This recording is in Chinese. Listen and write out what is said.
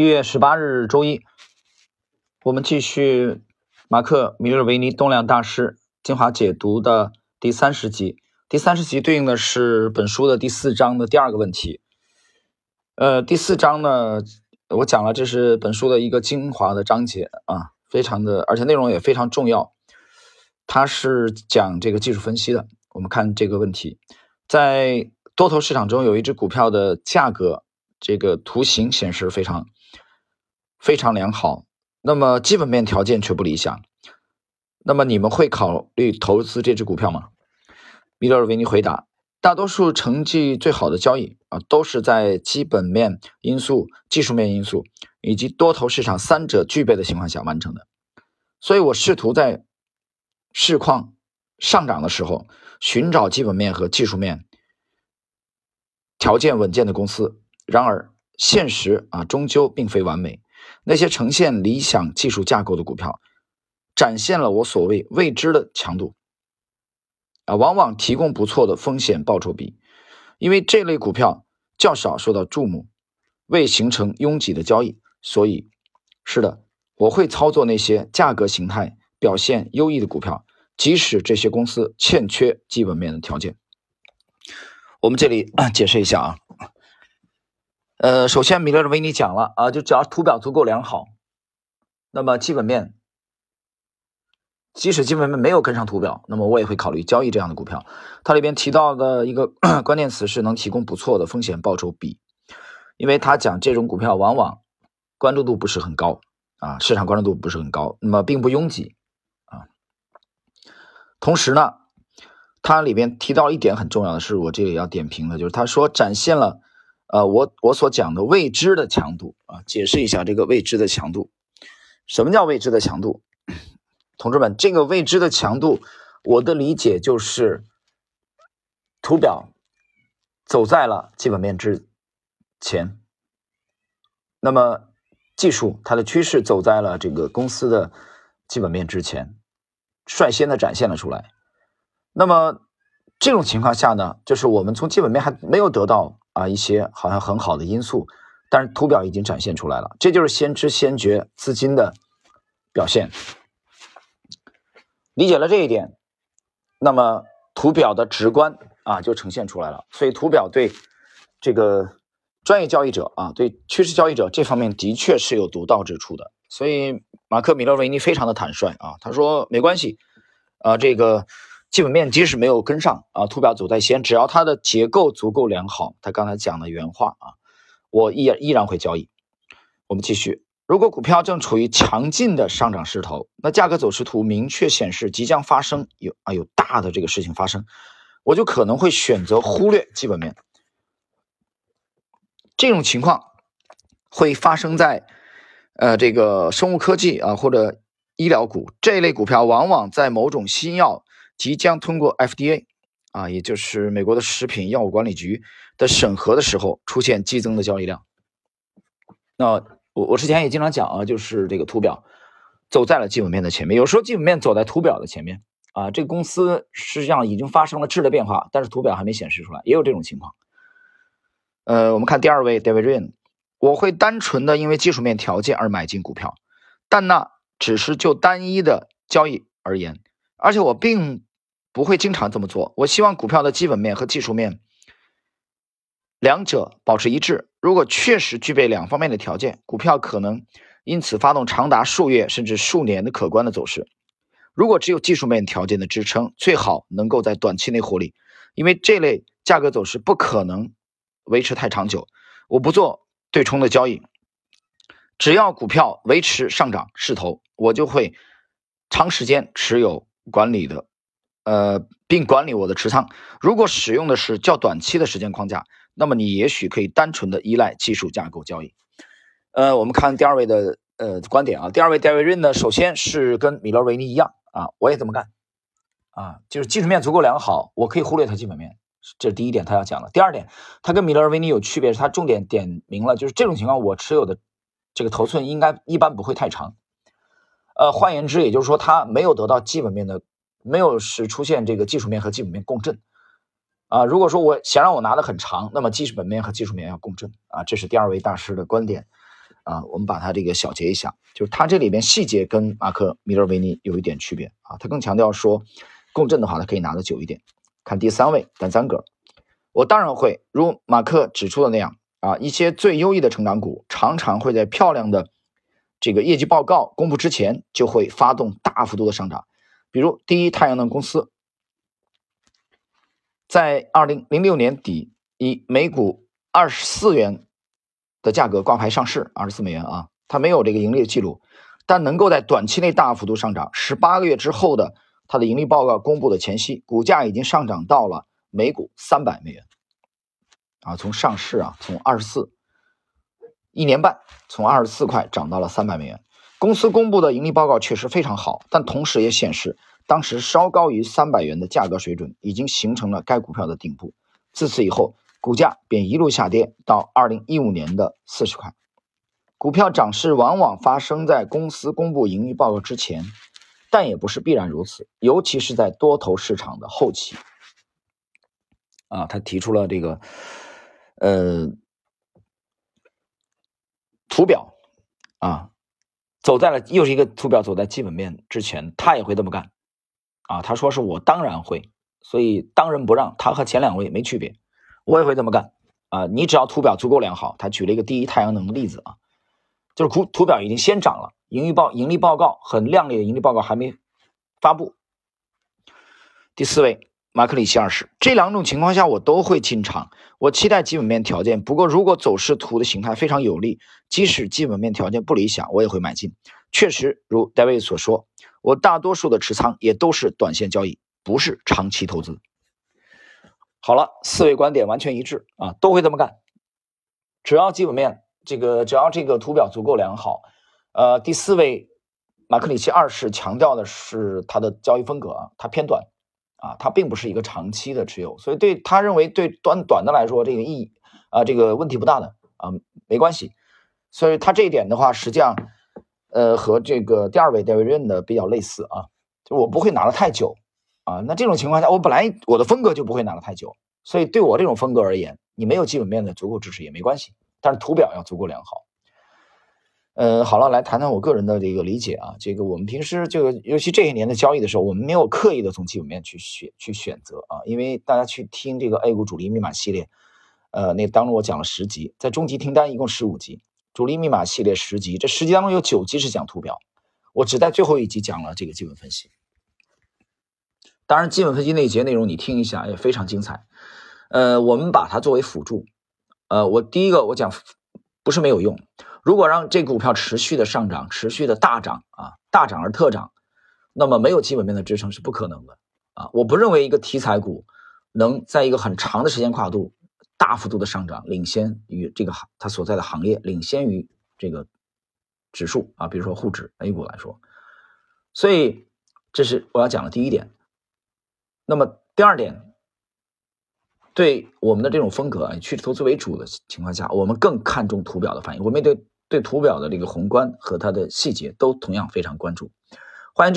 一月十八日周一，我们继续马克·米勒维尼动量大师精华解读的第三十集。第三十集对应的是本书的第四章的第二个问题。呃，第四章呢，我讲了，这是本书的一个精华的章节啊，非常的，而且内容也非常重要。它是讲这个技术分析的。我们看这个问题，在多头市场中，有一只股票的价格，这个图形显示非常。非常良好，那么基本面条件却不理想。那么你们会考虑投资这只股票吗？米勒尔维尼回答：大多数成绩最好的交易啊，都是在基本面因素、技术面因素以及多头市场三者具备的情况下完成的。所以我试图在市况上涨的时候，寻找基本面和技术面条件稳健的公司。然而，现实啊，终究并非完美。那些呈现理想技术架构的股票，展现了我所谓未知的强度，啊，往往提供不错的风险报酬比，因为这类股票较少受到注目，未形成拥挤的交易，所以，是的，我会操作那些价格形态表现优异的股票，即使这些公司欠缺基本面的条件。我们这里 解释一下啊。呃，首先米勒维尼讲了啊，就只要图表足够良好，那么基本面即使基本面没有跟上图表，那么我也会考虑交易这样的股票。它里边提到的一个 关键词是能提供不错的风险报酬比，因为他讲这种股票往往关注度不是很高啊，市场关注度不是很高，那么并不拥挤啊。同时呢，它里边提到一点很重要的是，我这里要点评的，就是他说展现了。呃，我我所讲的未知的强度啊，解释一下这个未知的强度。什么叫未知的强度？同志们，这个未知的强度，我的理解就是图表走在了基本面之前，那么技术它的趋势走在了这个公司的基本面之前，率先的展现了出来。那么这种情况下呢，就是我们从基本面还没有得到。啊，一些好像很好的因素，但是图表已经展现出来了，这就是先知先觉资金的表现。理解了这一点，那么图表的直观啊就呈现出来了。所以图表对这个专业交易者啊，对趋势交易者这方面的确是有独到之处的。所以马克·米勒维尼非常的坦率啊，他说没关系啊，这个。基本面即使没有跟上啊，图表走在先，只要它的结构足够良好，他刚才讲的原话啊，我依然依然会交易。我们继续，如果股票正处于强劲的上涨势头，那价格走势图明确显示即将发生有啊有大的这个事情发生，我就可能会选择忽略基本面。这种情况会发生在呃这个生物科技啊或者医疗股这类股票，往往在某种新药。即将通过 FDA 啊，也就是美国的食品药物管理局的审核的时候，出现激增的交易量。那我我之前也经常讲啊，就是这个图表走在了基本面的前面，有时候基本面走在图表的前面啊。这个公司实际上已经发生了质的变化，但是图表还没显示出来，也有这种情况。呃，我们看第二位 David Rain，我会单纯的因为技术面条件而买进股票，但那只是就单一的交易而言，而且我并。不会经常这么做。我希望股票的基本面和技术面两者保持一致。如果确实具备两方面的条件，股票可能因此发动长达数月甚至数年的可观的走势。如果只有技术面条件的支撑，最好能够在短期内获利，因为这类价格走势不可能维持太长久。我不做对冲的交易，只要股票维持上涨势头，我就会长时间持有管理的。呃，并管理我的持仓。如果使用的是较短期的时间框架，那么你也许可以单纯的依赖技术架构交易。呃，我们看第二位的呃观点啊，第二位 David Ren 呢，首先是跟米勒维尼一样啊，我也这么干啊，就是技术面足够良好，我可以忽略它基本面，这是第一点他要讲的。第二点，他跟米勒维尼有区别，是他重点点明了，就是这种情况我持有的这个头寸应该一般不会太长。呃，换言之，也就是说他没有得到基本面的。没有是出现这个技术面和基本面共振啊。如果说我想让我拿的很长，那么基本面和技术面要共振啊。这是第二位大师的观点啊，我们把它这个小结一下，就是它这里边细节跟马克米勒维尼有一点区别啊，他更强调说共振的话，它可以拿得久一点。看第三位单三格，我当然会如马克指出的那样啊，一些最优异的成长股常常会在漂亮的这个业绩报告公布之前就会发动大幅度的上涨，比如第一太阳能公司，在二零零六年底以每股二十四元。的价格挂牌上市，二十四美元啊，它没有这个盈利的记录，但能够在短期内大幅度上涨。十八个月之后的它的盈利报告公布的前夕，股价已经上涨到了每股三百美元啊，从上市啊，从二十四一年半，从二十四块涨到了三百美元。公司公布的盈利报告确实非常好，但同时也显示，当时稍高于三百元的价格水准已经形成了该股票的顶部。自此以后。股价便一路下跌到二零一五年的四十块。股票涨势往往发生在公司公布盈利报告之前，但也不是必然如此，尤其是在多头市场的后期。啊，他提出了这个，呃，图表啊，走在了又是一个图表走在基本面之前，他也会这么干。啊，他说是我当然会，所以当仁不让，他和前两位没区别。我也会这么干啊！你只要图表足够良好，他举了一个第一太阳能的例子啊，就是图图表已经先涨了，盈利报盈利报告很靓丽的盈利报告还没发布。第四位马克里奇二世，这两种情况下我都会进场，我期待基本面条件。不过如果走势图的形态非常有利，即使基本面条件不理想，我也会买进。确实如戴维所说，我大多数的持仓也都是短线交易，不是长期投资。好了，四位观点完全一致啊，都会这么干。只要基本面这个，只要这个图表足够良好，呃，第四位马克里奇二世强调的是他的交易风格啊，他偏短啊，他并不是一个长期的持有，所以对他认为对短短的来说这个意义啊，这个问题不大的啊，没关系。所以他这一点的话，实际上呃和这个第二位戴维任的比较类似啊，就我不会拿的太久。啊，那这种情况下，我本来我的风格就不会拿得太久，所以对我这种风格而言，你没有基本面的足够支持也没关系，但是图表要足够良好。呃，好了，来谈谈我个人的这个理解啊，这个我们平时这个，尤其这些年的交易的时候，我们没有刻意的从基本面去选去选择啊，因为大家去听这个 A 股主力密码系列，呃，那当中我讲了十集，在中级听单一共十五集，主力密码系列十集，这十集当中有九集是讲图表，我只在最后一集讲了这个基本分析。当然，基本分析那一节内容你听一下也非常精彩。呃，我们把它作为辅助。呃，我第一个我讲不是没有用。如果让这股票持续的上涨，持续的大涨啊，大涨而特涨，那么没有基本面的支撑是不可能的啊。我不认为一个题材股能在一个很长的时间跨度大幅度的上涨，领先于这个行它所在的行业，领先于这个指数啊，比如说沪指 A 股来说。所以这是我要讲的第一点。那么第二点，对我们的这种风格啊，以趋势投资为主的情况下，我们更看重图表的反应。我们对对图表的这个宏观和它的细节都同样非常关注。欢迎。